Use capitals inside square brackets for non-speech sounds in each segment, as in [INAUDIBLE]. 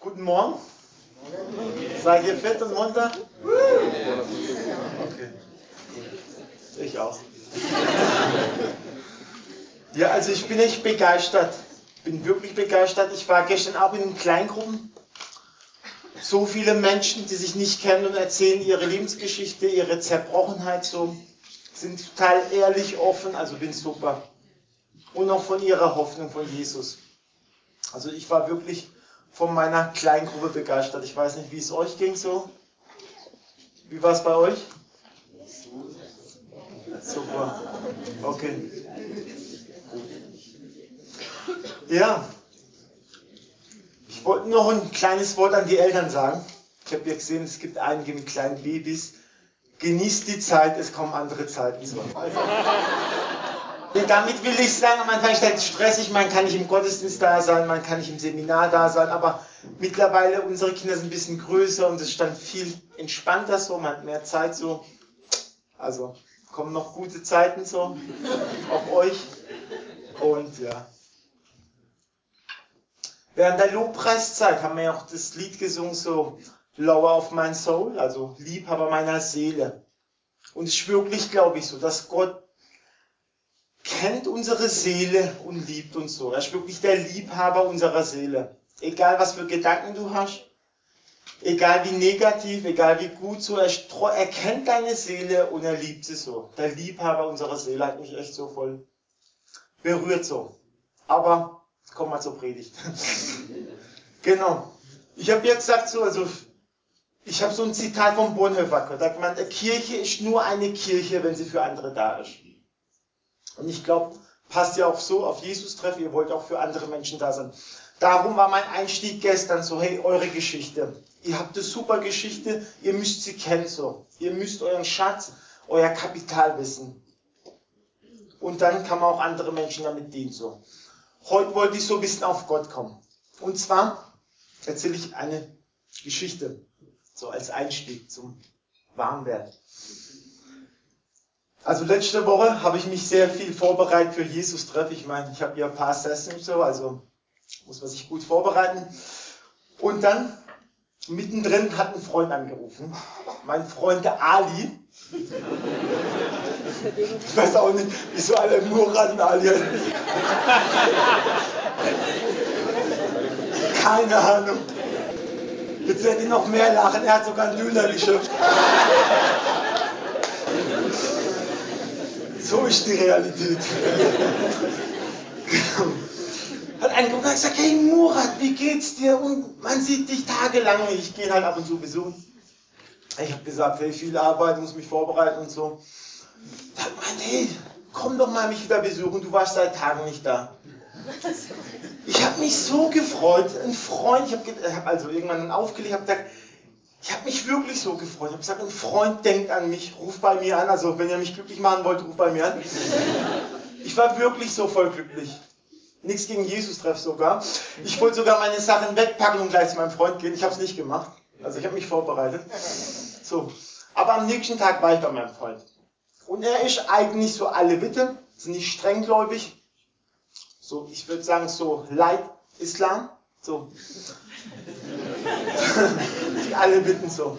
Guten Morgen. Seid ihr fit und munter? Okay. Ich auch. Ja, also ich bin echt begeistert. Bin wirklich begeistert. Ich war gestern auch in Kleingruppen. So viele Menschen, die sich nicht kennen und erzählen ihre Lebensgeschichte, ihre Zerbrochenheit so, sind total ehrlich, offen, also bin super. Und auch von ihrer Hoffnung von Jesus. Also ich war wirklich von meiner Kleingruppe begeistert. Ich weiß nicht, wie es euch ging so. Wie war es bei euch? Super. Okay. Ja. Ich wollte noch ein kleines Wort an die Eltern sagen. Ich habe ja gesehen, es gibt einige mit kleinen Babys. Genießt die Zeit, es kommen andere Zeiten [LAUGHS] damit will ich sagen, am Anfang ist es stressig, man kann nicht im Gottesdienst da sein, man kann nicht im Seminar da sein, aber mittlerweile unsere Kinder sind ein bisschen größer und es stand viel entspannter so, man hat mehr Zeit so. Also kommen noch gute Zeiten so auf euch. Und ja. Während der Lobpreiszeit haben wir ja auch das Lied gesungen, so Lower of my soul, also Liebhaber meiner Seele. Und es ist wirklich, glaube ich, so, dass Gott kennt unsere Seele und liebt uns so. Er ist wirklich der Liebhaber unserer Seele. Egal was für Gedanken du hast, egal wie negativ, egal wie gut so, er, er kennt deine Seele und er liebt sie so. Der Liebhaber unserer Seele hat mich echt so voll berührt so. Aber kommen wir zur Predigt. [LAUGHS] genau. Ich habe ja gesagt so, also ich habe so ein Zitat von Bonhoeffer gehört. Er hat gemeint, Kirche ist nur eine Kirche, wenn sie für andere da ist. Und ich glaube, passt ja auch so auf Jesus treffen, ihr wollt auch für andere Menschen da sein. Darum war mein Einstieg gestern so, hey, eure Geschichte. Ihr habt eine super Geschichte, ihr müsst sie kennen so. Ihr müsst euren Schatz, euer Kapital wissen. Und dann kann man auch andere Menschen damit dienen so. Heute wollte ich so ein bisschen auf Gott kommen. Und zwar erzähle ich eine Geschichte, so als Einstieg zum Warmwerden. Also letzte Woche habe ich mich sehr viel vorbereitet für Jesus Treff. Ich meine, ich habe hier ein paar Sessions so, also muss man sich gut vorbereiten. Und dann mittendrin hat ein Freund angerufen. Mein Freund der Ali. Ich weiß auch nicht, wieso alle Murat und Ali. Keine Ahnung. Jetzt werdet ihr noch mehr lachen. Er hat sogar einen Döner geschöpft. So ist die Realität. hat angeguckt und gesagt, hey Murat, wie geht's dir? Und man sieht dich tagelang. Ich gehe halt ab und zu besuchen. Ich habe gesagt, hey, viel Arbeit, muss mich vorbereiten und so. Da hat meint, hey, komm doch mal mich wieder besuchen, du warst seit Tagen nicht da. Ich habe mich so gefreut, ein Freund, ich habe hab also irgendwann aufgelegt, habe gesagt, ich habe mich wirklich so gefreut. Ich habe gesagt, ein Freund denkt an mich, ruft bei mir an. Also wenn ihr mich glücklich machen wollt, ruft bei mir an. Ich war wirklich so voll glücklich. Nichts gegen Jesus treff sogar. Ich wollte sogar meine Sachen wegpacken und gleich zu meinem Freund gehen. Ich habe es nicht gemacht. Also ich habe mich vorbereitet. So. Aber am nächsten Tag war ich bei meinem Freund. Und er ist eigentlich so alle Witte, ist nicht strenggläubig. So, ich würde sagen so Light Islam. So. Die alle bitten so.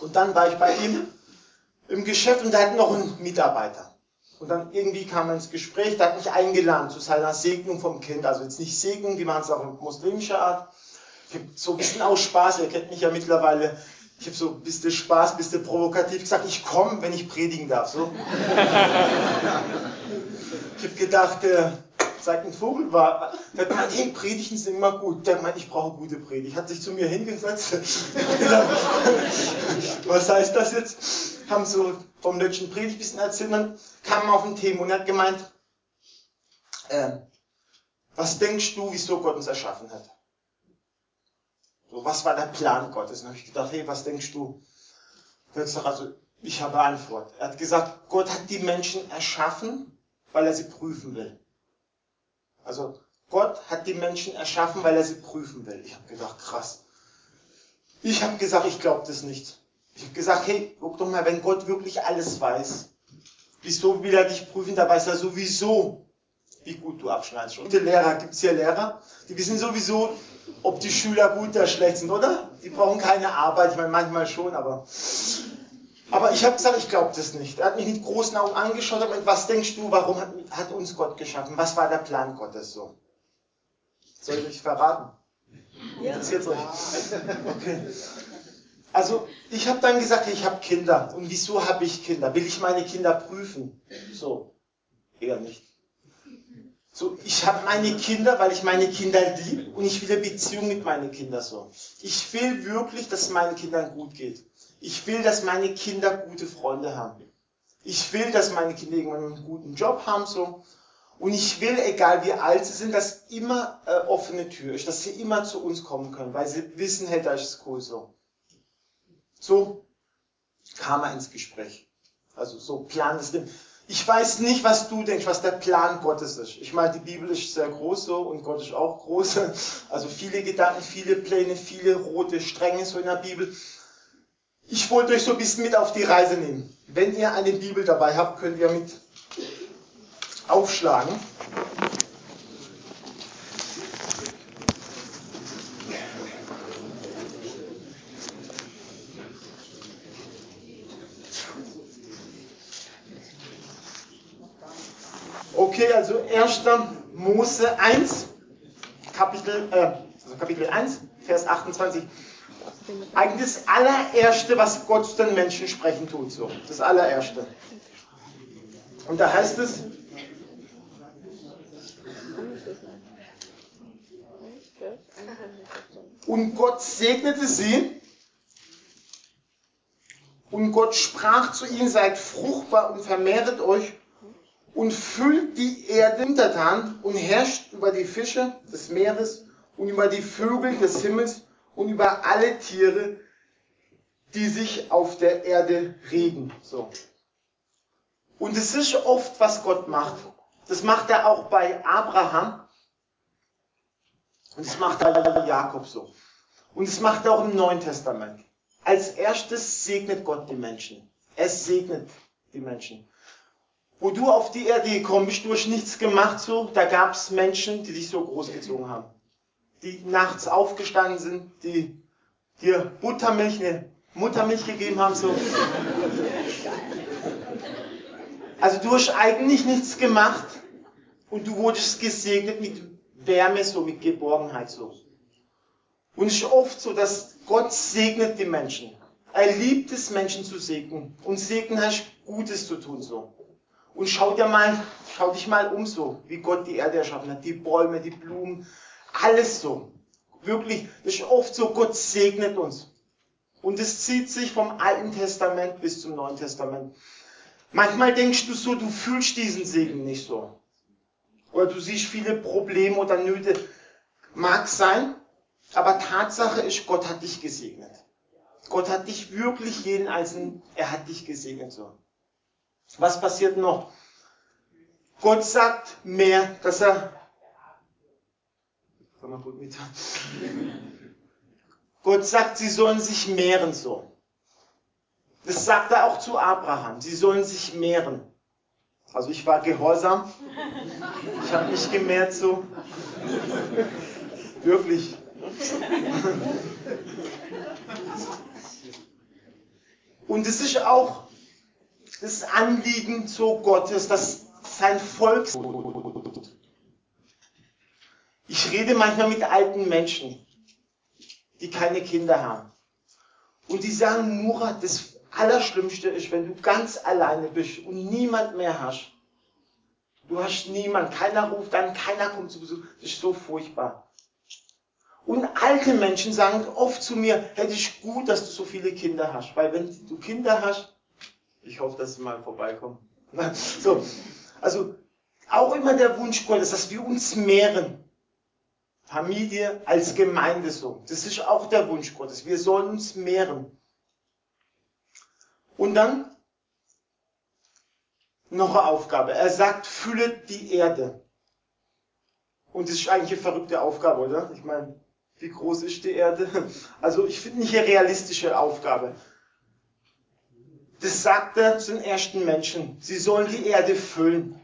Und dann war ich bei ihm im Geschäft und er hat noch einen Mitarbeiter. Und dann irgendwie kam er ins Gespräch, der hat mich eingeladen zu seiner Segnung vom Kind. Also jetzt nicht Segnung, die machen es auch in muslimischer Art. Ich habe so ein bisschen aus Spaß, ihr kennt mich ja mittlerweile, ich habe so ein bisschen Spaß, ein bisschen provokativ gesagt, ich komme, wenn ich predigen darf. So. [LAUGHS] ich habe gedacht, seit ein Vogel war, der hat gemeint, hey, Predigten sind immer gut. Der hat gemeint, ich brauche gute Predigt. Hat sich zu mir hingesetzt. [LAUGHS] Was heißt das jetzt? Haben so vom letzten Predigt ein erzählt, dann kam auf ein Thema und hat gemeint, äh, was denkst du, wieso Gott uns erschaffen hat? So, was war der Plan Gottes? Und habe ich gedacht, hey, was denkst du? Hat gesagt, also, ich habe eine Antwort. Er hat gesagt, Gott hat die Menschen erschaffen, weil er sie prüfen will. Also Gott hat die Menschen erschaffen, weil er sie prüfen will. Ich habe gedacht, krass. Ich habe gesagt, ich glaube das nicht. Ich habe gesagt, hey, guck doch mal, wenn Gott wirklich alles weiß, wieso will er dich prüfen? Da weiß er sowieso, wie gut du abschneidest. Und die Lehrer, gibt es hier Lehrer, die wissen sowieso, ob die Schüler gut oder schlecht sind, oder? Die brauchen keine Arbeit, ich meine manchmal schon, aber. Aber ich habe gesagt, ich glaube das nicht. Er hat mich mit großen Augen angeschaut und was denkst du, warum hat, hat uns Gott geschaffen? Was war der Plan Gottes so? Soll ich euch verraten? Ja. Interessiert euch? Okay. Also ich habe dann gesagt, ich habe Kinder. Und wieso habe ich Kinder? Will ich meine Kinder prüfen? So, eher nicht. So, ich habe meine Kinder, weil ich meine Kinder liebe und ich will eine Beziehung mit meinen Kindern so. Ich will wirklich, dass es meinen Kindern gut geht. Ich will, dass meine Kinder gute Freunde haben. Ich will, dass meine Kinder irgendwann einen guten Job haben so. Und ich will, egal wie alt sie sind, dass immer äh, offene Tür ist, dass sie immer zu uns kommen können, weil sie wissen, hey, da ist es cool so. So kam er ins Gespräch. Also so Plan des Lebens. Ich weiß nicht, was du denkst, was der Plan Gottes ist. Ich meine, die Bibel ist sehr groß so und Gott ist auch groß. [LAUGHS] Also viele Gedanken, viele Pläne, viele rote Stränge so in der Bibel. Ich wollte euch so ein bisschen mit auf die Reise nehmen. Wenn ihr eine Bibel dabei habt, könnt ihr mit aufschlagen. Okay, also 1. Mose 1, Kapitel, äh, also Kapitel 1, Vers 28. Eigentlich das allererste, was Gott den Menschen sprechen tut, so. Das allererste. Und da heißt es, und Gott segnete sie und Gott sprach zu ihnen, seid fruchtbar und vermehret euch und füllt die Erde untertan und herrscht über die Fische des Meeres und über die Vögel des Himmels und über alle Tiere, die sich auf der Erde regen. So. Und es ist oft, was Gott macht. Das macht er auch bei Abraham. Und das macht er bei Jakob so. Und das macht er auch im Neuen Testament. Als erstes segnet Gott die Menschen. Er segnet die Menschen. Wo du auf die Erde gekommen bist, du hast nichts gemacht so, da gab es Menschen, die dich so großgezogen haben. Die nachts aufgestanden sind, die dir Buttermilch, ne, Muttermilch gegeben haben so. Also du hast eigentlich nichts gemacht und du wurdest gesegnet mit Wärme, so mit Geborgenheit so. Und es ist oft so, dass Gott segnet die Menschen. Er liebt es, Menschen zu segnen. Und segnen heißt Gutes zu tun so. Und schau dir mal, schau dich mal um so, wie Gott die Erde erschaffen hat. Die Bäume, die Blumen, alles so. Wirklich, das ist oft so, Gott segnet uns. Und es zieht sich vom Alten Testament bis zum Neuen Testament. Manchmal denkst du so, du fühlst diesen Segen nicht so. Oder du siehst viele Probleme oder Nöte. Mag sein, aber Tatsache ist, Gott hat dich gesegnet. Gott hat dich wirklich jeden einzelnen, er hat dich gesegnet so. Was passiert noch? Gott sagt mehr, dass er, kann man gut mit, Gott sagt, sie sollen sich mehren so. Das sagt er auch zu Abraham. Sie sollen sich mehren. Also ich war gehorsam. Ich habe mich gemehrt so. Wirklich. Und es ist auch das Anliegen zu Gottes, dass sein Volk. Ich rede manchmal mit alten Menschen, die keine Kinder haben. Und die sagen, Murat, das Allerschlimmste ist, wenn du ganz alleine bist und niemand mehr hast. Du hast niemand, keiner ruft an, keiner kommt zu Besuch. Das ist so furchtbar. Und alte Menschen sagen oft zu mir, hätte ich gut, dass du so viele Kinder hast. Weil wenn du Kinder hast, ich hoffe, dass sie mal vorbeikommen. So, also auch immer der Wunsch Gottes, dass wir uns mehren. Familie als Gemeinde so. Das ist auch der Wunsch Gottes. Wir sollen uns mehren. Und dann noch eine Aufgabe. Er sagt, füllet die Erde. Und das ist eigentlich eine verrückte Aufgabe, oder? Ich meine, wie groß ist die Erde? Also ich finde nicht eine realistische Aufgabe. Das sagt er zu den ersten Menschen. Sie sollen die Erde füllen.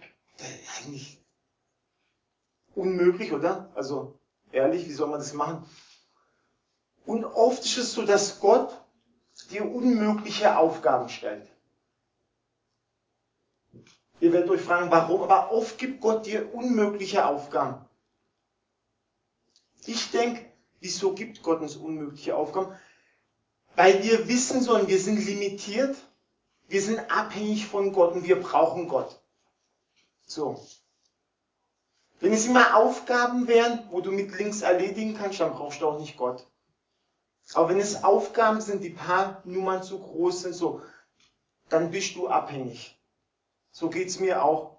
Eigentlich unmöglich, oder? Also Ehrlich, wie soll man das machen? Und oft ist es so, dass Gott dir unmögliche Aufgaben stellt. Ihr werdet euch fragen, warum, aber oft gibt Gott dir unmögliche Aufgaben. Ich denke, wieso gibt Gott uns unmögliche Aufgaben? Weil wir wissen sollen, wir sind limitiert, wir sind abhängig von Gott und wir brauchen Gott. So. Wenn es immer Aufgaben wären, wo du mit links erledigen kannst, dann brauchst du auch nicht Gott. Aber wenn es Aufgaben sind, die paar Nummern zu groß sind, so, dann bist du abhängig. So geht's mir auch.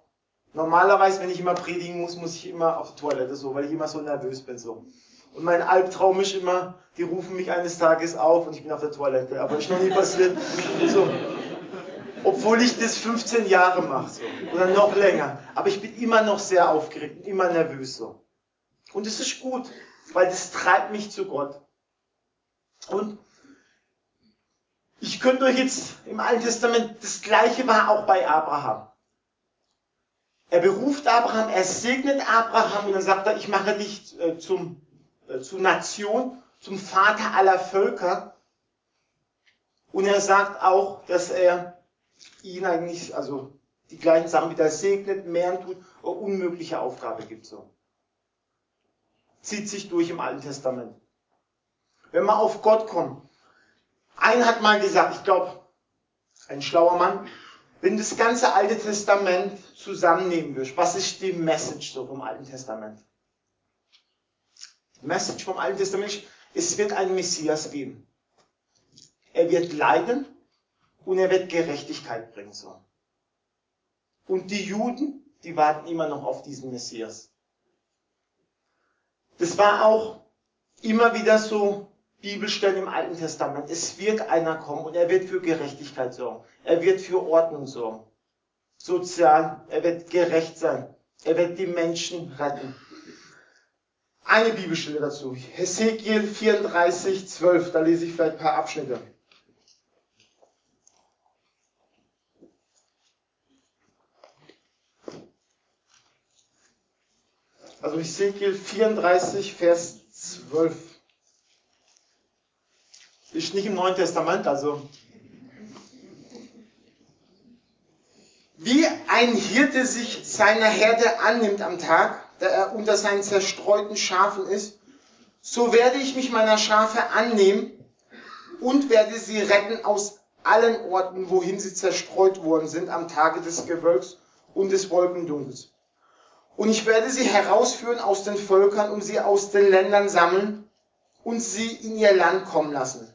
Normalerweise, wenn ich immer predigen muss, muss ich immer auf die Toilette, so, weil ich immer so nervös bin, so. Und mein Albtraum ist immer, die rufen mich eines Tages auf und ich bin auf der Toilette. Aber ist noch nie passiert. So. Obwohl ich das 15 Jahre mache, so. Oder noch länger. Aber ich bin immer noch sehr aufgeregt immer nervös, so. Und es ist gut, weil das treibt mich zu Gott. Und ich könnte euch jetzt im Alten Testament, das Gleiche war auch bei Abraham. Er beruft Abraham, er segnet Abraham und dann sagt er, ich mache dich äh, zum, äh, zur Nation, zum Vater aller Völker. Und er sagt auch, dass er ihn eigentlich, also die gleichen Sachen wieder segnet, mehr tut, eine unmögliche Aufgabe gibt so. Zieht sich durch im Alten Testament. Wenn wir auf Gott kommen. Einer hat mal gesagt, ich glaube, ein schlauer Mann, wenn du das ganze Alte Testament zusammennehmen würdest, was ist die Message so vom Alten Testament? Die Message vom Alten Testament ist, es wird einen Messias geben. Er wird leiden und er wird Gerechtigkeit bringen. So. Und die Juden, die warten immer noch auf diesen Messias. Das war auch immer wieder so Bibelstellen im Alten Testament. Es wird einer kommen und er wird für Gerechtigkeit sorgen. Er wird für Ordnung sorgen. Sozial, er wird gerecht sein. Er wird die Menschen retten. Eine Bibelstelle dazu. Hesekiel 34, 12. Da lese ich vielleicht ein paar Abschnitte. Also Hesekiel 34, Vers 12. Ist nicht im Neuen Testament, also. Wie ein Hirte sich seiner Herde annimmt am Tag, da er unter seinen zerstreuten Schafen ist, so werde ich mich meiner Schafe annehmen und werde sie retten aus allen Orten, wohin sie zerstreut worden sind am Tage des Gewölks und des Wolkendunkels. Und ich werde sie herausführen aus den Völkern und sie aus den Ländern sammeln und sie in ihr Land kommen lassen.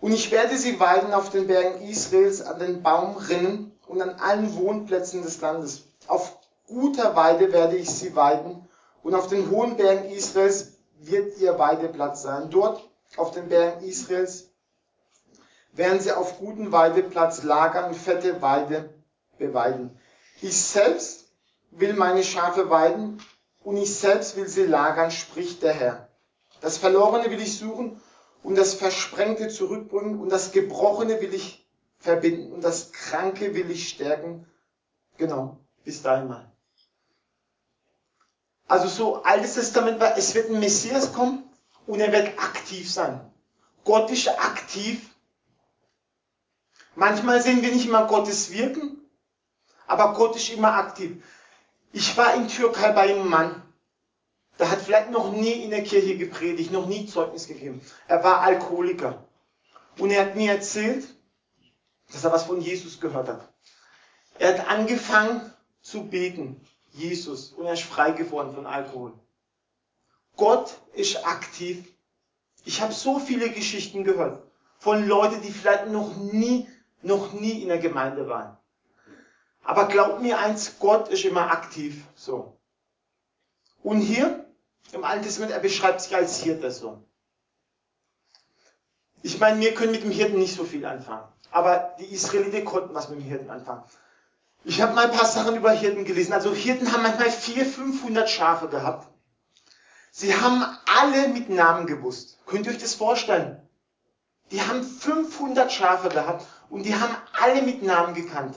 Und ich werde sie weiden auf den Bergen Israels, an den Baumrinnen und an allen Wohnplätzen des Landes. Auf guter Weide werde ich sie weiden und auf den hohen Bergen Israels wird ihr Weideplatz sein. Dort auf den Bergen Israels werden sie auf guten Weideplatz lagern und fette Weide beweiden. Ich selbst will meine Schafe weiden und ich selbst will sie lagern, spricht der Herr. Das Verlorene will ich suchen und das Versprengte zurückbringen und das Gebrochene will ich verbinden und das Kranke will ich stärken. Genau, bis dahin mal. Also so Altes Testament war, es wird ein Messias kommen und er wird aktiv sein. Gott ist aktiv. Manchmal sehen wir nicht immer Gottes Wirken, aber Gott ist immer aktiv. Ich war in Türkei bei einem Mann, der hat vielleicht noch nie in der Kirche gepredigt, noch nie Zeugnis gegeben. Er war Alkoholiker. Und er hat mir erzählt, dass er was von Jesus gehört hat. Er hat angefangen zu beten, Jesus, und er ist frei geworden von Alkohol. Gott ist aktiv. Ich habe so viele Geschichten gehört von Leuten, die vielleicht noch nie, noch nie in der Gemeinde waren. Aber glaub mir eins, Gott ist immer aktiv, so. Und hier, im Alten Testament, er beschreibt sich als Hirte, so. Ich meine, wir können mit dem Hirten nicht so viel anfangen. Aber die Israeliten konnten was mit dem Hirten anfangen. Ich habe mal ein paar Sachen über Hirten gelesen. Also Hirten haben manchmal 400, 500 Schafe gehabt. Sie haben alle mit Namen gewusst. Könnt ihr euch das vorstellen? Die haben 500 Schafe gehabt und die haben alle mit Namen gekannt.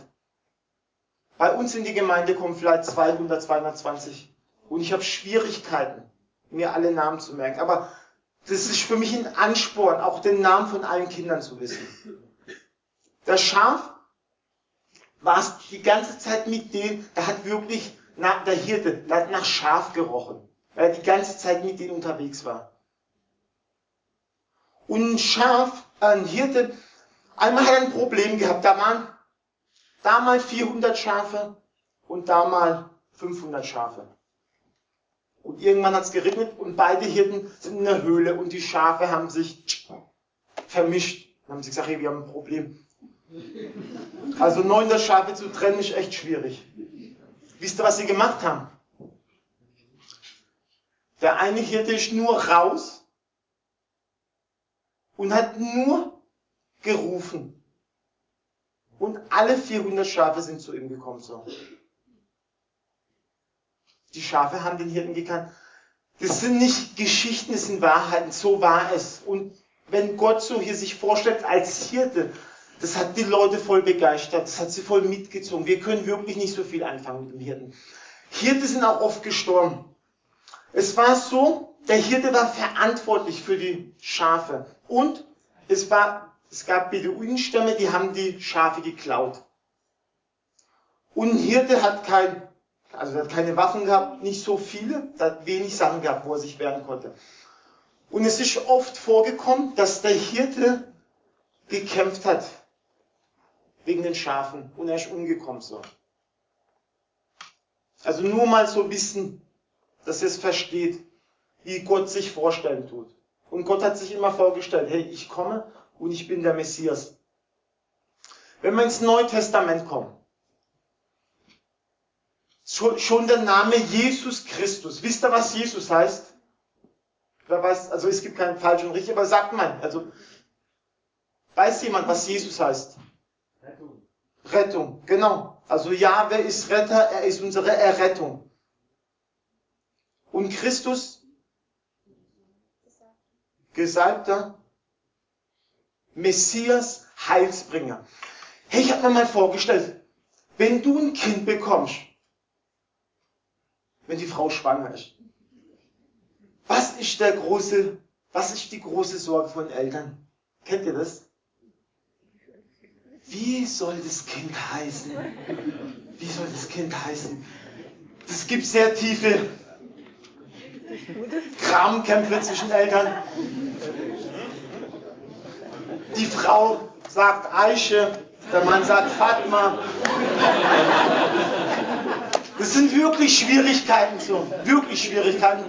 Bei uns in die Gemeinde kommen vielleicht 200, 220 und ich habe Schwierigkeiten, mir alle Namen zu merken. Aber das ist für mich ein Ansporn, auch den Namen von allen Kindern zu wissen. Das Schaf war es die ganze Zeit mit denen, da hat wirklich nach, der Hirte, der hat nach Schaf gerochen, weil er die ganze Zeit mit denen unterwegs war. Und ein Schaf, ein Hirte, einmal hat er ein Problem gehabt, da waren damals 400 Schafe und damals 500 Schafe. Und irgendwann hat es geregnet und beide Hirten sind in der Höhle und die Schafe haben sich vermischt. Dann haben sie gesagt, hey, wir haben ein Problem. Also 900 Schafe zu trennen ist echt schwierig. Wisst ihr, was sie gemacht haben? Der eine Hirte ist nur raus und hat nur gerufen. Und alle 400 Schafe sind zu ihm gekommen. So. Die Schafe haben den Hirten gekannt. Das sind nicht Geschichten, das sind Wahrheiten. So war es. Und wenn Gott so hier sich vorstellt als Hirte, das hat die Leute voll begeistert, das hat sie voll mitgezogen. Wir können wirklich nicht so viel anfangen mit dem Hirten. Hirte sind auch oft gestorben. Es war so, der Hirte war verantwortlich für die Schafe. Und es war, es gab Beduinenstämme, die haben die Schafe geklaut. Und ein Hirte hat kein also hat keine Waffen gehabt, nicht so viele, hat wenig Sachen gehabt, wo er sich wehren konnte. Und es ist oft vorgekommen, dass der Hirte gekämpft hat wegen den Schafen und er ist umgekommen so. Also nur mal so bisschen, dass ihr es versteht, wie Gott sich vorstellen tut. Und Gott hat sich immer vorgestellt, hey, ich komme und ich bin der Messias. Wenn wir ins Neue Testament kommen, schon der Name Jesus Christus. Wisst ihr, was Jesus heißt? Wer weiß, also es gibt keinen falschen und richtig, aber sagt mal, also weiß jemand, was Jesus heißt? Rettung. Rettung, genau. Also ja, wer ist Retter? Er ist unsere Errettung. Und Christus? Gesalbter Messias, Heilsbringer. Hey, ich habe mir mal vorgestellt, wenn du ein Kind bekommst, wenn die Frau schwanger ist. Was ist der große, was ist die große Sorge von Eltern? Kennt ihr das? Wie soll das Kind heißen? Wie soll das Kind heißen? Es gibt sehr tiefe Kramkämpfe zwischen Eltern. Die Frau sagt Eiche, der Mann sagt Fatma. Das sind wirklich Schwierigkeiten so. Wirklich Schwierigkeiten.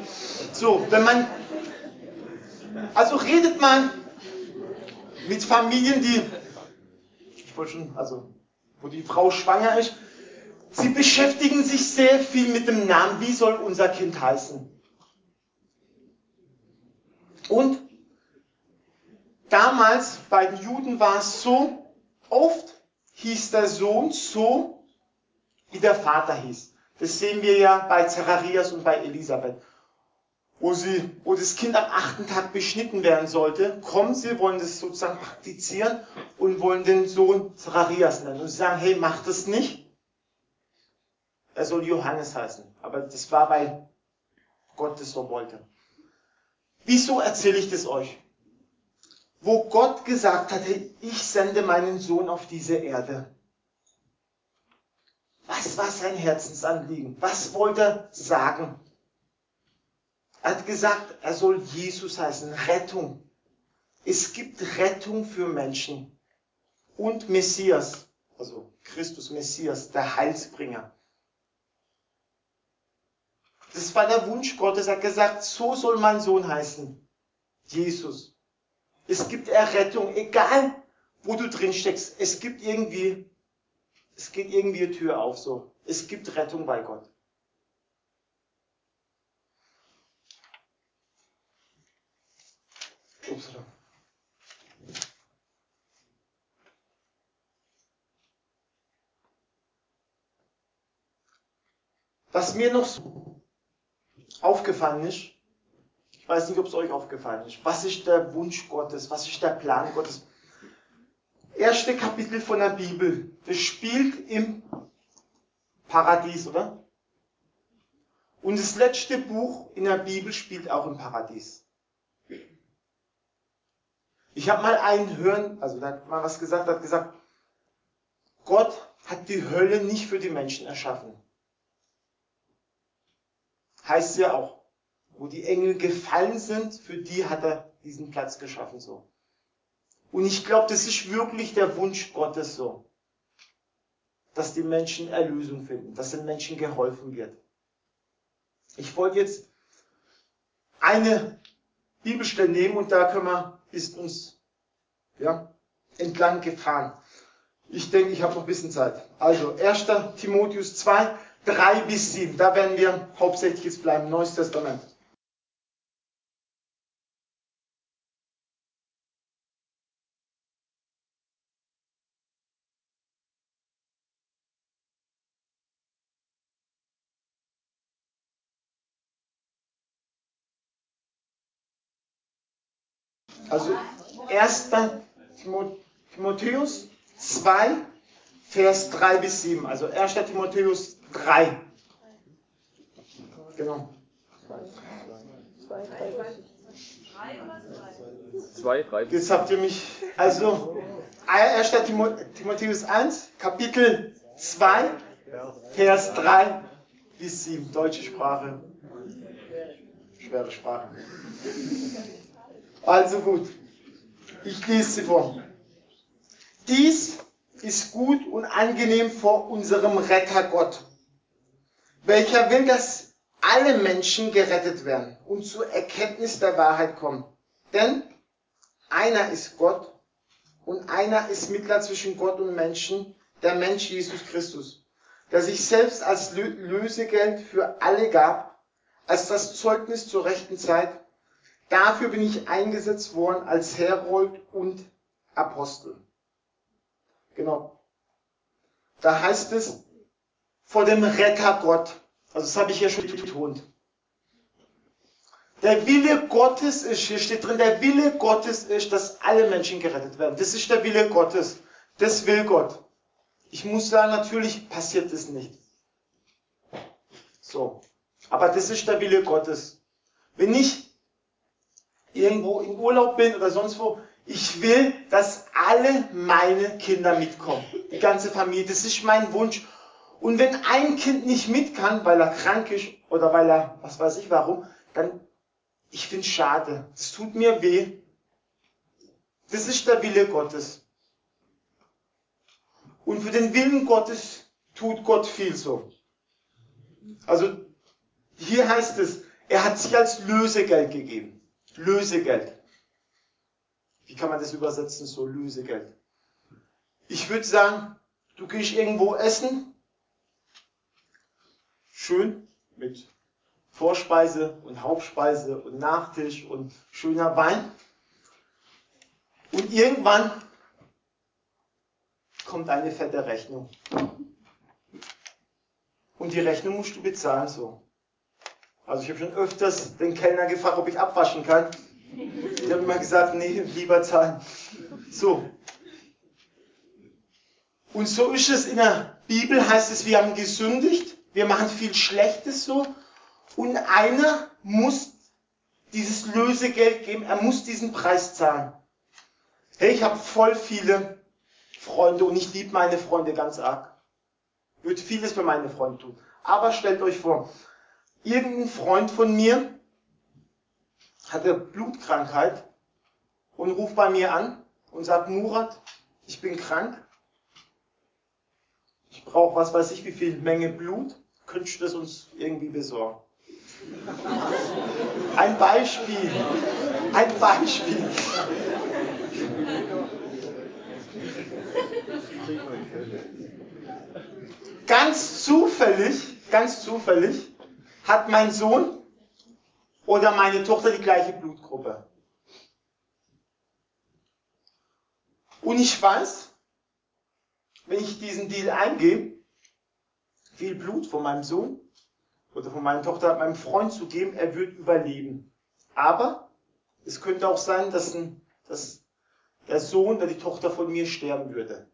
So, wenn man, also redet man mit Familien, die, ich wollte schon, also, wo die Frau schwanger ist, sie beschäftigen sich sehr viel mit dem Namen, wie soll unser Kind heißen? Und damals bei den Juden war es so, oft hieß der Sohn so, wie der Vater hieß. Das sehen wir ja bei Zacharias und bei Elisabeth. Wo, sie, wo das Kind am achten Tag beschnitten werden sollte, kommen sie, wollen das sozusagen praktizieren und wollen den Sohn Zacharias nennen. Und sie sagen, hey, mach das nicht. Er soll Johannes heißen. Aber das war, weil Gott das so wollte. Wieso erzähle ich das euch? Wo Gott gesagt hat, hey, ich sende meinen Sohn auf diese Erde. Was war sein Herzensanliegen? Was wollte er sagen? Er hat gesagt, er soll Jesus heißen, Rettung. Es gibt Rettung für Menschen. Und Messias, also Christus Messias, der Heilsbringer. Das war der Wunsch Gottes. Er hat gesagt, so soll mein Sohn heißen. Jesus. Es gibt Errettung, egal wo du drin steckst. Es gibt irgendwie es geht irgendwie eine Tür auf, so. Es gibt Rettung bei Gott. Upsala. Was mir noch so aufgefallen ist, ich weiß nicht, ob es euch aufgefallen ist, was ist der Wunsch Gottes, was ist der Plan Gottes? erste Kapitel von der Bibel, das spielt im Paradies, oder? Und das letzte Buch in der Bibel spielt auch im Paradies. Ich habe mal einen hören, also da hat mal was gesagt, hat gesagt, Gott hat die Hölle nicht für die Menschen erschaffen. Heißt ja auch, wo die Engel gefallen sind, für die hat er diesen Platz geschaffen so. Und ich glaube, das ist wirklich der Wunsch Gottes so, dass die Menschen Erlösung finden, dass den Menschen geholfen wird. Ich wollte jetzt eine Bibelstelle nehmen und da können wir, ist uns ja, entlang gefahren. Ich denke, ich habe noch ein bisschen Zeit. Also 1. Timotheus 2, 3 bis 7. Da werden wir hauptsächlich jetzt bleiben. Neues Testament. Also 1. Timotheus 2, Vers 3 bis 7. Also 1. Timotheus 3. Genau. 2, 3. Jetzt habt ihr mich. Also 1. Timotheus 1, Kapitel 2, Vers 3 bis 7. Deutsche Sprache. Schwere Sprache. Also gut, ich lese sie vor. Dies ist gut und angenehm vor unserem Retter Gott, welcher will, dass alle Menschen gerettet werden und zur Erkenntnis der Wahrheit kommen. Denn einer ist Gott und einer ist Mittler zwischen Gott und Menschen, der Mensch Jesus Christus, der sich selbst als Lösegeld für alle gab, als das Zeugnis zur rechten Zeit Dafür bin ich eingesetzt worden als Herold und Apostel. Genau. Da heißt es vor dem Retter Gott. Also das habe ich ja schon betont. Der Wille Gottes ist, hier steht drin, der Wille Gottes ist, dass alle Menschen gerettet werden. Das ist der Wille Gottes. Das will Gott. Ich muss sagen, natürlich passiert das nicht. So. Aber das ist der Wille Gottes. Wenn ich irgendwo in Urlaub bin oder sonst wo, ich will, dass alle meine Kinder mitkommen. Die ganze Familie. Das ist mein Wunsch. Und wenn ein Kind nicht mit kann, weil er krank ist oder weil er, was weiß ich warum, dann, ich finde es schade. Es tut mir weh. Das ist der Wille Gottes. Und für den Willen Gottes tut Gott viel so. Also, hier heißt es, er hat sich als Lösegeld gegeben. Lösegeld. Wie kann man das übersetzen, so Lösegeld? Ich würde sagen, du gehst irgendwo essen, schön mit Vorspeise und Hauptspeise und Nachtisch und schöner Wein. Und irgendwann kommt eine fette Rechnung. Und die Rechnung musst du bezahlen so. Also ich habe schon öfters den Kellner gefragt, ob ich abwaschen kann. Die haben immer gesagt, nee, lieber zahlen. So. Und so ist es in der Bibel, heißt es, wir haben gesündigt, wir machen viel Schlechtes so. Und einer muss dieses Lösegeld geben, er muss diesen Preis zahlen. Hey, ich habe voll viele Freunde und ich liebe meine Freunde ganz arg. Würde vieles für meine Freunde tun. Aber stellt euch vor, irgendein Freund von mir hatte Blutkrankheit und ruft bei mir an und sagt, Murat, ich bin krank. Ich brauche was weiß ich, wie viel Menge Blut. Könntest du das uns irgendwie besorgen? [LAUGHS] Ein Beispiel. Ein Beispiel. Ganz zufällig, ganz zufällig hat mein Sohn oder meine Tochter die gleiche Blutgruppe. Und ich weiß, wenn ich diesen Deal eingehe, viel Blut von meinem Sohn oder von meiner Tochter meinem Freund zu geben, er wird überleben. Aber es könnte auch sein, dass, ein, dass der Sohn oder die Tochter von mir sterben würde.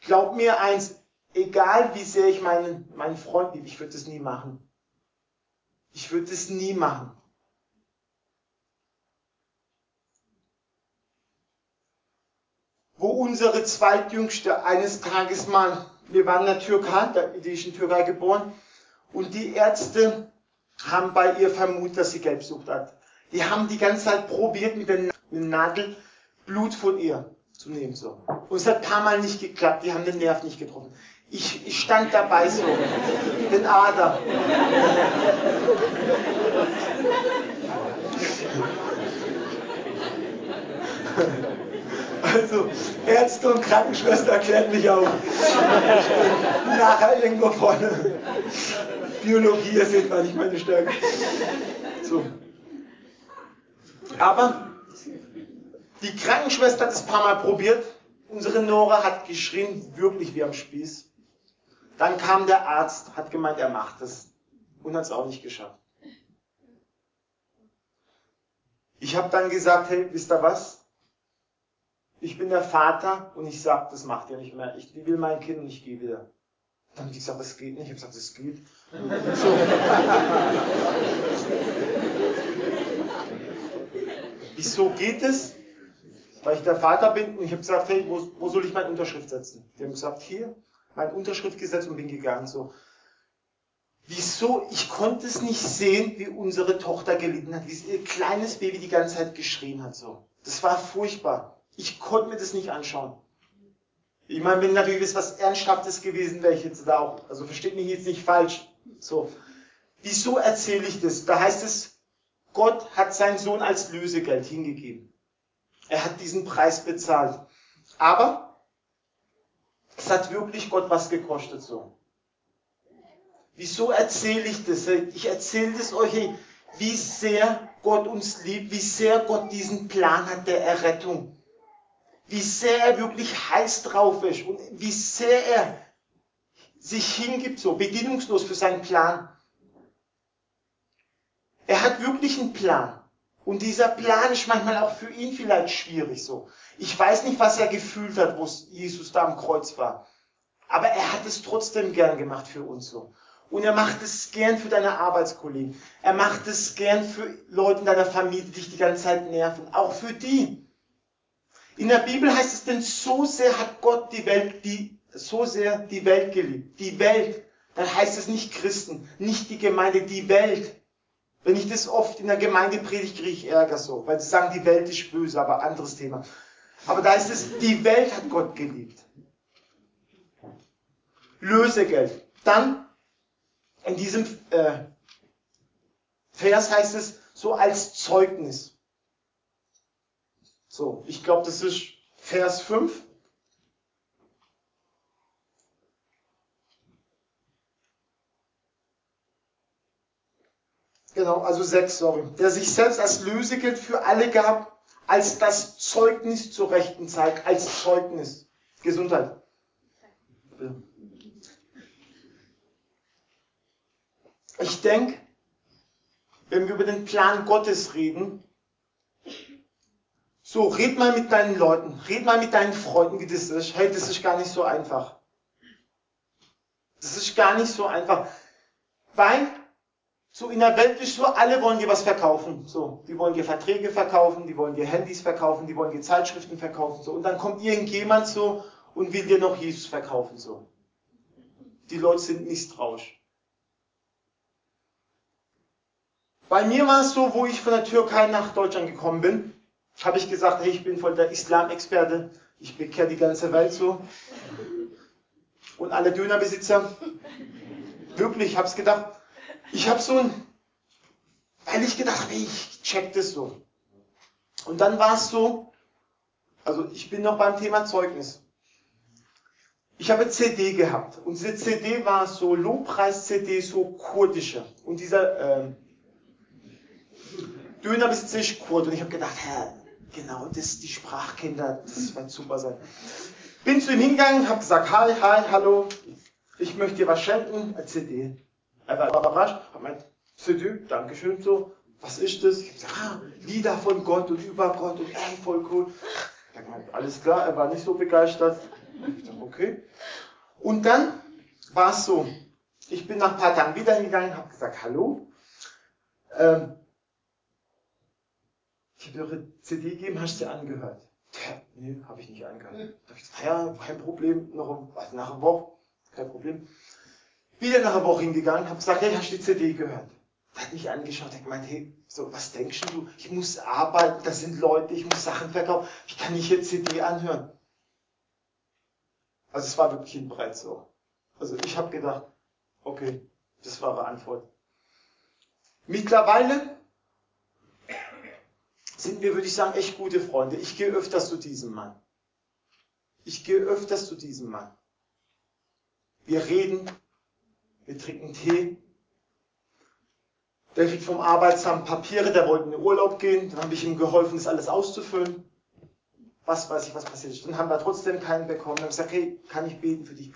Glaub mir eins, egal wie sehr ich meinen, meinen Freund liebe, ich würde das nie machen. Ich würde das nie machen. Wo unsere zweitjüngste eines Tages mal, wir waren in der Türkei, die ist in Türkei geboren, und die Ärzte haben bei ihr vermutet, dass sie Gelbsucht hat. Die haben die ganze Zeit probiert, mit der Nadel Blut von ihr zu nehmen. So. Und es hat ein paar Mal nicht geklappt, die haben den Nerv nicht getroffen. Ich, ich stand dabei so, den Ader. Also, Ärzte und Krankenschwester erklären mich auf. Nachher irgendwo vorne. Biologie ist war nicht meine Stärke. So. Aber die Krankenschwester hat es ein paar Mal probiert. Unsere Nora hat geschrien, wirklich wie am Spieß. Dann kam der Arzt, hat gemeint, er macht es. Und hat es auch nicht geschafft. Ich habe dann gesagt, hey, wisst ihr was? Ich bin der Vater und ich sag, das macht ihr nicht mehr. Ich will mein Kind und ich gehe wieder. Dann habe ich gesagt, das geht nicht. Ich habe gesagt, das geht. [LAUGHS] So. Wieso geht es? Weil ich der Vater bin und ich habe gesagt, hey, wo, wo soll ich meine Unterschrift setzen? Die haben gesagt, hier, meine Unterschrift gesetzt und bin gegangen. So. Wieso? Ich konnte es nicht sehen, wie unsere Tochter gelitten hat, wie ihr kleines Baby die ganze Zeit geschrien hat. So. Das war furchtbar. Ich konnte mir das nicht anschauen. Ich meine, wenn natürlich das was Ernsthaftes gewesen wäre, ich jetzt da auch, also versteht mich jetzt nicht falsch. So. Wieso erzähle ich das? Da heißt es, Gott hat seinen Sohn als Lösegeld hingegeben. Er hat diesen Preis bezahlt. Aber es hat wirklich Gott was gekostet so. Wieso erzähle ich das? Ich erzähle das euch, wie sehr Gott uns liebt, wie sehr Gott diesen Plan hat der Errettung. Wie sehr er wirklich heiß drauf ist und wie sehr er sich hingibt, so bedingungslos für seinen Plan. Er hat wirklich einen Plan. Und dieser Plan ist manchmal auch für ihn vielleicht schwierig so. Ich weiß nicht, was er gefühlt hat, wo Jesus da am Kreuz war. Aber er hat es trotzdem gern gemacht für uns so. Und er macht es gern für deine Arbeitskollegen. Er macht es gern für Leute in deiner Familie, die dich die ganze Zeit nerven. Auch für die. In der Bibel heißt es denn, so sehr hat Gott die Welt, die, so sehr die Welt geliebt. Die Welt. Dann heißt es nicht Christen, nicht die Gemeinde, die Welt. Wenn ich das oft in der Gemeinde predige, kriege ich Ärger so, weil sie sagen, die Welt ist böse, aber anderes Thema. Aber da ist es, die Welt hat Gott geliebt. Lösegeld. Dann in diesem äh, Vers heißt es so als Zeugnis. So, ich glaube, das ist Vers 5. Genau, also 6, sorry. Der sich selbst als Lösegeld für alle gab, als das Zeugnis zur rechten Zeit, als Zeugnis. Gesundheit. Ich denke, wenn wir über den Plan Gottes reden, so, red mal mit deinen Leuten, red mal mit deinen Freunden, wie das ist. Hey, das ist gar nicht so einfach. Das ist gar nicht so einfach. Weil, so in der Welt ist so, alle wollen dir was verkaufen. So, die wollen dir Verträge verkaufen, die wollen dir Handys verkaufen, die wollen dir Zeitschriften verkaufen. So, und dann kommt irgendjemand so und will dir noch Jesus verkaufen. So. Die Leute sind misstrauisch. Bei mir war es so, wo ich von der Türkei nach Deutschland gekommen bin, habe ich gesagt, hey, ich bin voll der Islam-Experte, ich bekehre die ganze Welt so. Und alle Dönerbesitzer, wirklich, ich habe es gedacht, ich habe so ein, weil ich gedacht habe, ich check das so. Und dann war es so, also ich bin noch beim Thema Zeugnis. Ich habe CD gehabt und diese CD war so Lobpreis-CD, so kurdische. Und dieser ähm, Döner bis Zischkurt. Und ich habe gedacht, hä, genau, das die Sprachkinder, das wird super sein. Bin zu ihm hingegangen, habe gesagt, hi, hi, hallo, ich möchte dir was schenken, eine CD. Er war überrascht, hat meint, CD, Dankeschön, so, was ist das? Ich gesagt, ah, Lieder von Gott und über Gott und ey, voll cool. Er meint, alles klar, er war nicht so begeistert. Ich dachte, okay. Und dann war es so, ich bin nach ein paar Tagen wieder hingegangen, habe gesagt, hallo, ähm, ich habe eure CD gegeben, hast du sie angehört? Tja, nee, habe ich nicht angehört. Da habe ich gesagt, ja, kein Problem, noch, also nach einer Woche, kein Problem. Wieder nach einer Woche hingegangen, habe gesagt, hey, hast du die CD gehört? Er hat mich angeschaut, hat gemeint, hey, so, was denkst du? Ich muss arbeiten, das sind Leute, ich muss Sachen verkaufen, ich kann nicht jetzt CD anhören. Also es war wirklich ein Brett so. Also ich habe gedacht, okay, das war eine Antwort. Mittlerweile sind wir, würde ich sagen, echt gute Freunde. Ich gehe öfters zu diesem Mann. Ich gehe öfters zu diesem Mann. Wir reden, wir trinken Tee. Der kriegt vom Arbeitsamt Papiere, der wollte in den Urlaub gehen. Dann habe ich ihm geholfen, das alles auszufüllen. Was weiß ich, was passiert ist. Dann haben wir trotzdem keinen bekommen. Dann habe ich gesagt, hey, kann ich beten für dich?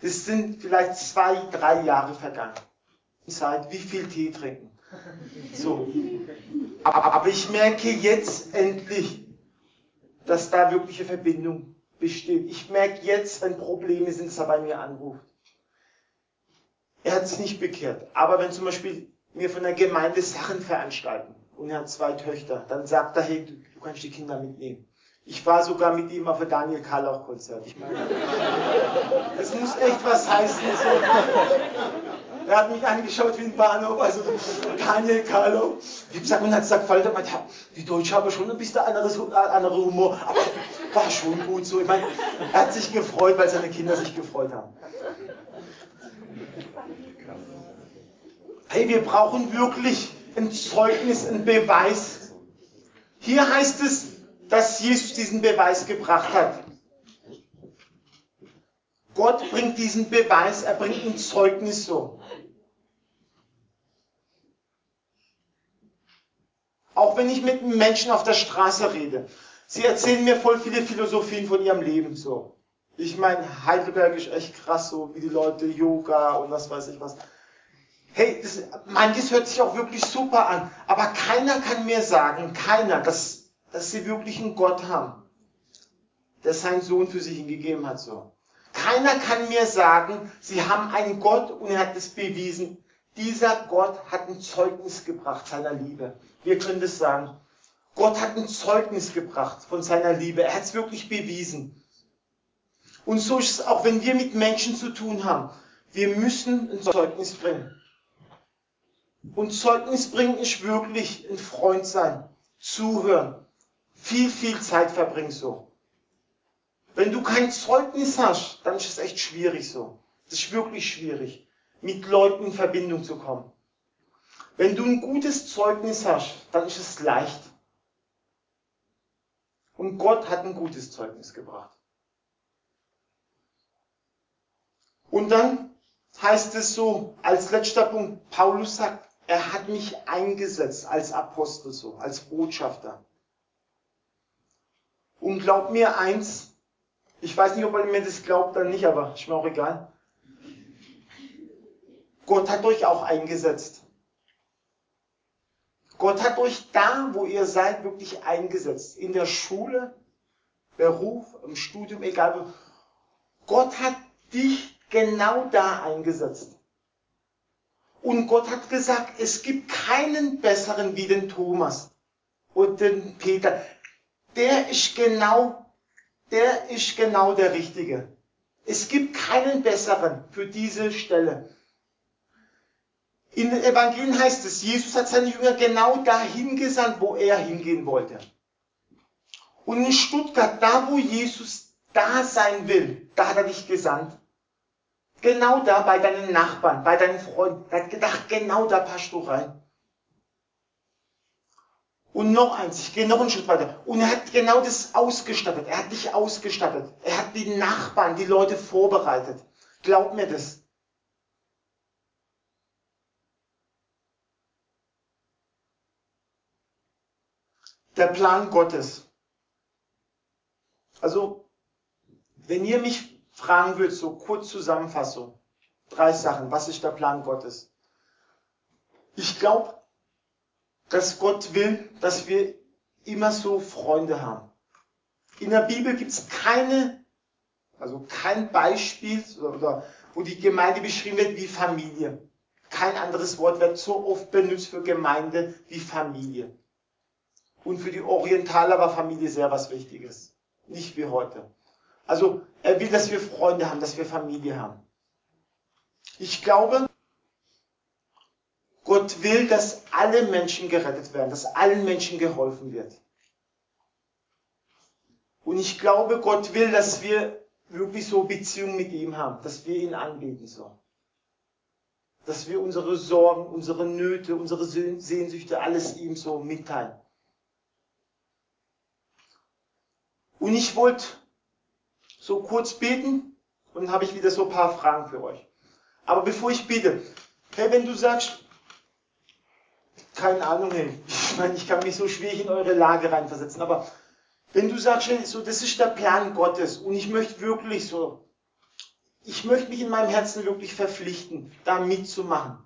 Das sind vielleicht zwei, drei Jahre vergangen. Zeit, wie viel Tee trinken. So. Aber ich merke jetzt endlich, dass da wirkliche Verbindung besteht. Ich merke jetzt, wenn Probleme sind, dass er bei mir anruft. Er hat sich nicht bekehrt. Aber wenn zum Beispiel wir von der Gemeinde Sachen veranstalten und er hat zwei Töchter, dann sagt er, hey, du kannst die Kinder mitnehmen. Ich war sogar mit ihm auf ein Daniel Karlauch Konzert. Ich meine, das muss echt was heißen. So. Er hat mich angeschaut wie ein Bahnhof, also Daniel Karlauch. Ich habe gesagt, und hat gesagt, Falter, die Deutsche haben schon ein bisschen anderes, andere Humor, aber war schon gut so. Ich meine, er hat sich gefreut, weil seine Kinder sich gefreut haben. Hey, wir brauchen wirklich ein Zeugnis, ein Beweis. Hier heißt es, dass Jesus diesen Beweis gebracht hat. Gott bringt diesen Beweis, er bringt ein Zeugnis so. Auch wenn ich mit Menschen auf der Straße rede, sie erzählen mir voll viele Philosophien von ihrem Leben so. Ich meine, Heidelberg ist echt krass so, wie die Leute Yoga und was weiß ich was. Hey, das, manches hört sich auch wirklich super an, aber keiner kann mir sagen, keiner, dass dass sie wirklich einen Gott haben, der seinen Sohn für sie hingegeben hat. So. Keiner kann mir sagen, sie haben einen Gott und er hat es bewiesen. Dieser Gott hat ein Zeugnis gebracht seiner Liebe. Wir können das sagen. Gott hat ein Zeugnis gebracht von seiner Liebe. Er hat es wirklich bewiesen. Und so ist es auch, wenn wir mit Menschen zu tun haben. Wir müssen ein Zeugnis bringen. Und Zeugnis bringen ist wirklich ein Freund sein, zuhören, viel, viel Zeit verbringst so. Wenn du kein Zeugnis hast, dann ist es echt schwierig so. Es ist wirklich schwierig, mit Leuten in Verbindung zu kommen. Wenn du ein gutes Zeugnis hast, dann ist es leicht. Und Gott hat ein gutes Zeugnis gebracht. Und dann heißt es so, als letzter Punkt, Paulus sagt, er hat mich eingesetzt als Apostel so, als Botschafter. Und glaubt mir eins, ich weiß nicht, ob ihr mir das glaubt oder nicht, aber ist mir auch egal. Gott hat euch auch eingesetzt. Gott hat euch da, wo ihr seid, wirklich eingesetzt. In der Schule, Beruf, im Studium, egal wo. Gott hat dich genau da eingesetzt. Und Gott hat gesagt, es gibt keinen besseren wie den Thomas und den Peter der ist genau, der ist genau der Richtige. Es gibt keinen besseren für diese Stelle. In den Evangelien heißt es, Jesus hat seine Jünger genau dahin gesandt, wo er hingehen wollte. Und in Stuttgart, da wo Jesus da sein will, da hat er dich gesandt. Genau da bei deinen Nachbarn, bei deinen Freunden. Er hat gedacht, genau da passt du rein. Und noch eins, ich gehe noch einen Schritt weiter. Und er hat genau das ausgestattet. Er hat dich ausgestattet. Er hat die Nachbarn, die Leute vorbereitet. Glaub mir das. Der Plan Gottes. Also, wenn ihr mich fragen würdet, so kurz Zusammenfassung, drei Sachen, was ist der Plan Gottes? Ich glaube, dass Gott will, dass wir immer so Freunde haben. In der Bibel gibt es keine, Also kein Beispiel, oder, wo die Gemeinde beschrieben wird wie Familie. Kein anderes Wort wird so oft benutzt für Gemeinde wie Familie. Und für die Orientaler war Familie sehr was Wichtiges. Nicht wie heute. Also er will, dass wir Freunde haben, dass wir Familie haben. Ich glaube, Gott will, dass alle Menschen gerettet werden, dass allen Menschen geholfen wird. Und ich glaube, Gott will, dass wir wirklich so Beziehung mit ihm haben, dass wir ihn anbeten sollen. Dass wir unsere Sorgen, unsere Nöte, unsere Sehnsüchte, alles ihm so mitteilen. Und ich wollte so kurz beten und dann habe ich wieder so ein paar Fragen für euch. Aber bevor ich bete, hey, wenn du sagst, keine Ahnung, hey, ich meine, ich kann mich so schwierig in eure Lage reinversetzen, aber wenn du sagst, hey, so, das ist der Plan Gottes und ich möchte wirklich so, ich möchte mich in meinem Herzen wirklich verpflichten, da mitzumachen.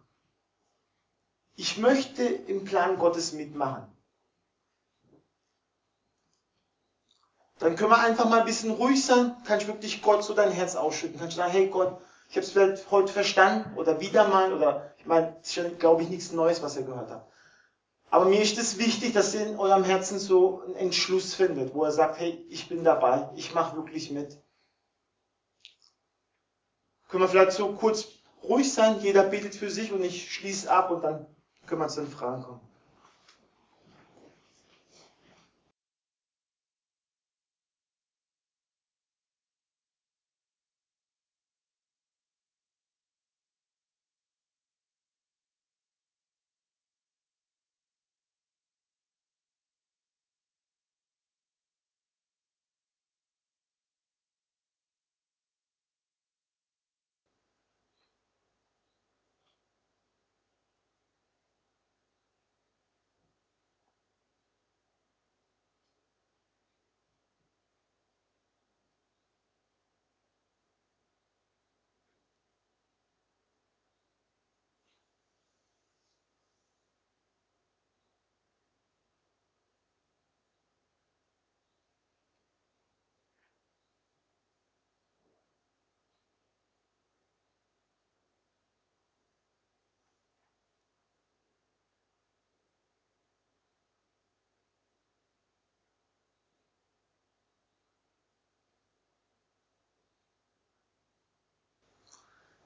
Ich möchte im Plan Gottes mitmachen. Dann können wir einfach mal ein bisschen ruhig sein, kann ich wirklich Gott so dein Herz ausschütten, kann ich sagen, hey Gott, ich habe es vielleicht heute verstanden oder wieder mal oder ich meine, es ist glaube ich, nichts Neues, was ihr gehört habt. Aber mir ist es wichtig, dass ihr in eurem Herzen so einen Entschluss findet, wo er sagt, hey, ich bin dabei, ich mache wirklich mit. Können wir vielleicht so kurz ruhig sein, jeder betet für sich und ich schließe ab und dann können wir zu den Fragen kommen.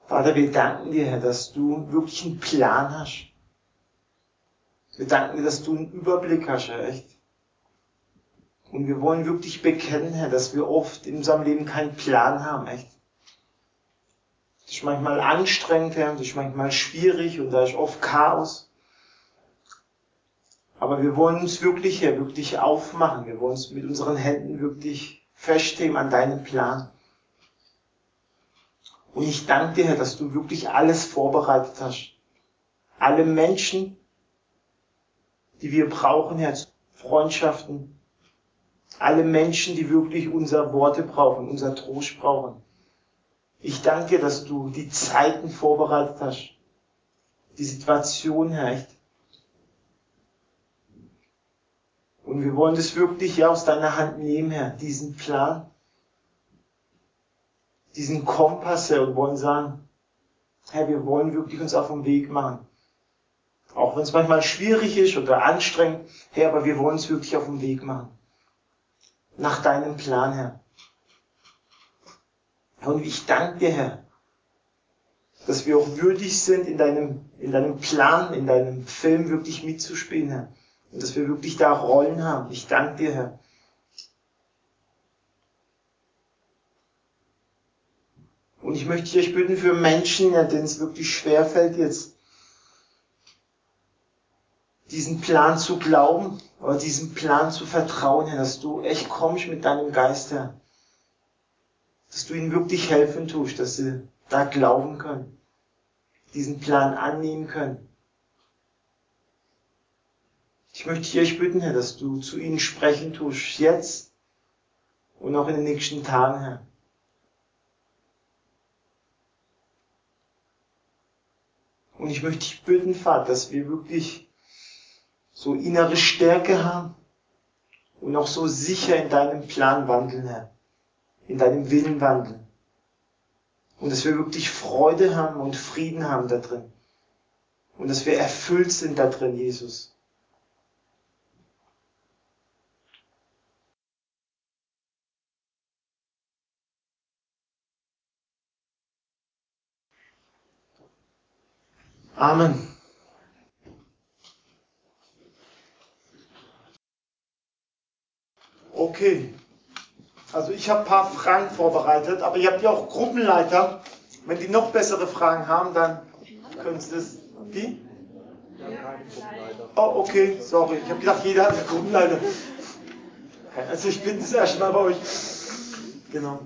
Vater, wir danken dir, Herr, dass du wirklich einen Plan hast. Wir danken dir, dass du einen Überblick hast, Herr, echt. Und wir wollen wirklich bekennen, Herr, dass wir oft in unserem Leben keinen Plan haben, echt. Das ist manchmal anstrengend, Herr, das ist manchmal schwierig und da ist oft Chaos. Aber wir wollen uns wirklich, Herr, wirklich aufmachen. Wir wollen uns mit unseren Händen wirklich festheben an deinem Plan. Und ich danke dir, Herr, dass du wirklich alles vorbereitet hast. Alle Menschen, die wir brauchen, Herr, Freundschaften. Alle Menschen, die wirklich unser Worte brauchen, unser Trost brauchen. Ich danke dir, dass du die Zeiten vorbereitet hast. Die Situation, Herr, echt. Und wir wollen das wirklich ja aus deiner Hand nehmen, Herr, diesen Plan diesen Kompass her und wollen sagen, hey, wir wollen wirklich uns auf den Weg machen. Auch wenn es manchmal schwierig ist oder anstrengend, hey, aber wir wollen uns wirklich auf den Weg machen. Nach deinem Plan, Herr. Und ich danke dir, Herr, dass wir auch würdig sind, in deinem, in deinem Plan, in deinem Film wirklich mitzuspielen, Herr. Und dass wir wirklich da Rollen haben. Ich danke dir, Herr. Und ich möchte euch bitten für Menschen, denen es wirklich schwer fällt, jetzt diesen Plan zu glauben oder diesem Plan zu vertrauen, Herr, dass du echt kommst mit deinem Geist, Herr. Dass du ihnen wirklich helfen tust, dass sie da glauben können, diesen Plan annehmen können. Ich möchte euch bitten, Herr, dass du zu ihnen sprechen tust, jetzt und auch in den nächsten Tagen, Herr. Und ich möchte dich bitten, Vater, dass wir wirklich so innere Stärke haben und auch so sicher in deinem Plan wandeln, Herr. In deinem Willen wandeln. Und dass wir wirklich Freude haben und Frieden haben da drin. Und dass wir erfüllt sind da drin, Jesus. Amen. Okay. Also ich habe ein paar Fragen vorbereitet, aber ihr habt ja auch Gruppenleiter. Wenn die noch bessere Fragen haben, dann können sie das. Wie? Oh, okay, sorry. Ich habe gedacht, jeder hat einen Gruppenleiter. Also ich bin das erste Mal bei euch. Genau.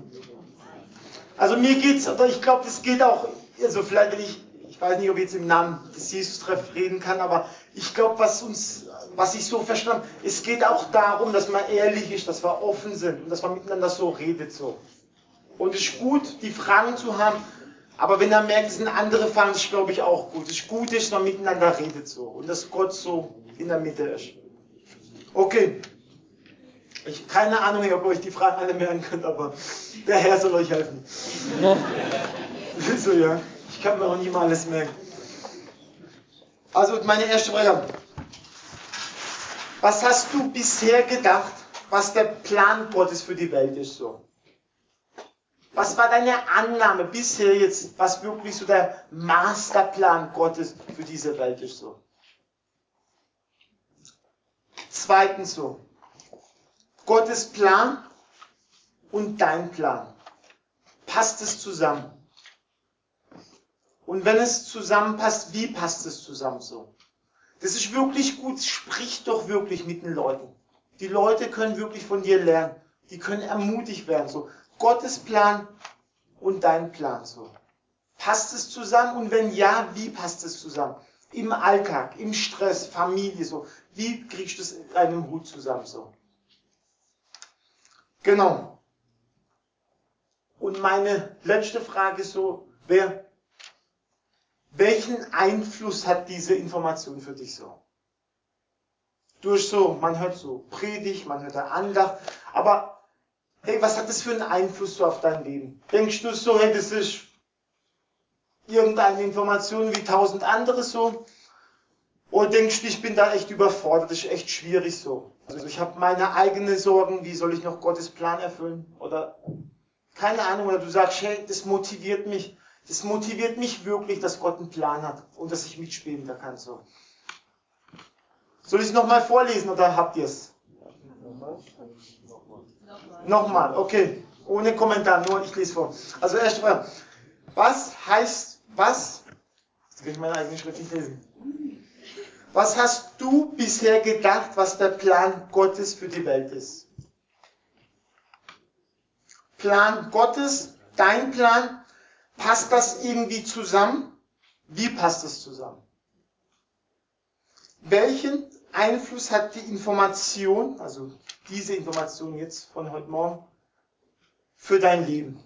Also mir geht's, oder ich glaube, das geht auch, also vielleicht wenn ich, ich weiß nicht, ob ich jetzt im Namen des Jesus-Treffs reden kann, aber ich glaube, was uns, was ich so verstanden es geht auch darum, dass man ehrlich ist, dass wir offen sind und dass man miteinander so redet so. Und es ist gut, die Fragen zu haben, aber wenn er merkt, es sind andere Fragen, ist glaube ich auch gut. Es ist gut, dass man miteinander redet so und dass Gott so in der Mitte ist. Okay. Ich keine Ahnung, ob ihr euch die Fragen alle merken könnt, aber der Herr soll euch helfen. [LAUGHS] so, ja. Ich kann mir auch nie mal alles merken. Also meine erste Frage. Was hast du bisher gedacht, was der Plan Gottes für die Welt ist so? Was war deine Annahme bisher jetzt, was wirklich so der Masterplan Gottes für diese Welt ist so? Zweitens so. Gottes Plan und dein Plan. Passt es zusammen? Und wenn es zusammenpasst, wie passt es zusammen so? Das ist wirklich gut. Sprich doch wirklich mit den Leuten. Die Leute können wirklich von dir lernen. Die können ermutigt werden. So Gottes Plan und dein Plan so. Passt es zusammen? Und wenn ja, wie passt es zusammen? Im Alltag, im Stress, Familie so. Wie kriegst du es in einem Hut zusammen so? Genau. Und meine letzte Frage ist so, wer welchen Einfluss hat diese Information für dich so? Durch so, man hört so Predigt, man hört da Andacht, aber hey, was hat das für einen Einfluss so auf dein Leben? Denkst du so, hey, das ist irgendeine Information wie tausend andere so? Oder denkst du, ich bin da echt überfordert, das ist echt schwierig so? Also ich habe meine eigenen Sorgen, wie soll ich noch Gottes Plan erfüllen? Oder keine Ahnung, oder du sagst, hey, das motiviert mich. Das motiviert mich wirklich, dass Gott einen Plan hat und dass ich mitspielen da kann. So. Soll ich es nochmal vorlesen oder habt ihr es? Nochmal, okay. Ohne Kommentar, nur ich lese vor. Also erste Frage. Was heißt, was? Jetzt kann ich meine eigene Schrift nicht lesen. Was hast du bisher gedacht, was der Plan Gottes für die Welt ist? Plan Gottes, dein Plan, Passt das irgendwie zusammen? Wie passt das zusammen? Welchen Einfluss hat die Information, also diese Information jetzt von heute Morgen, für dein Leben?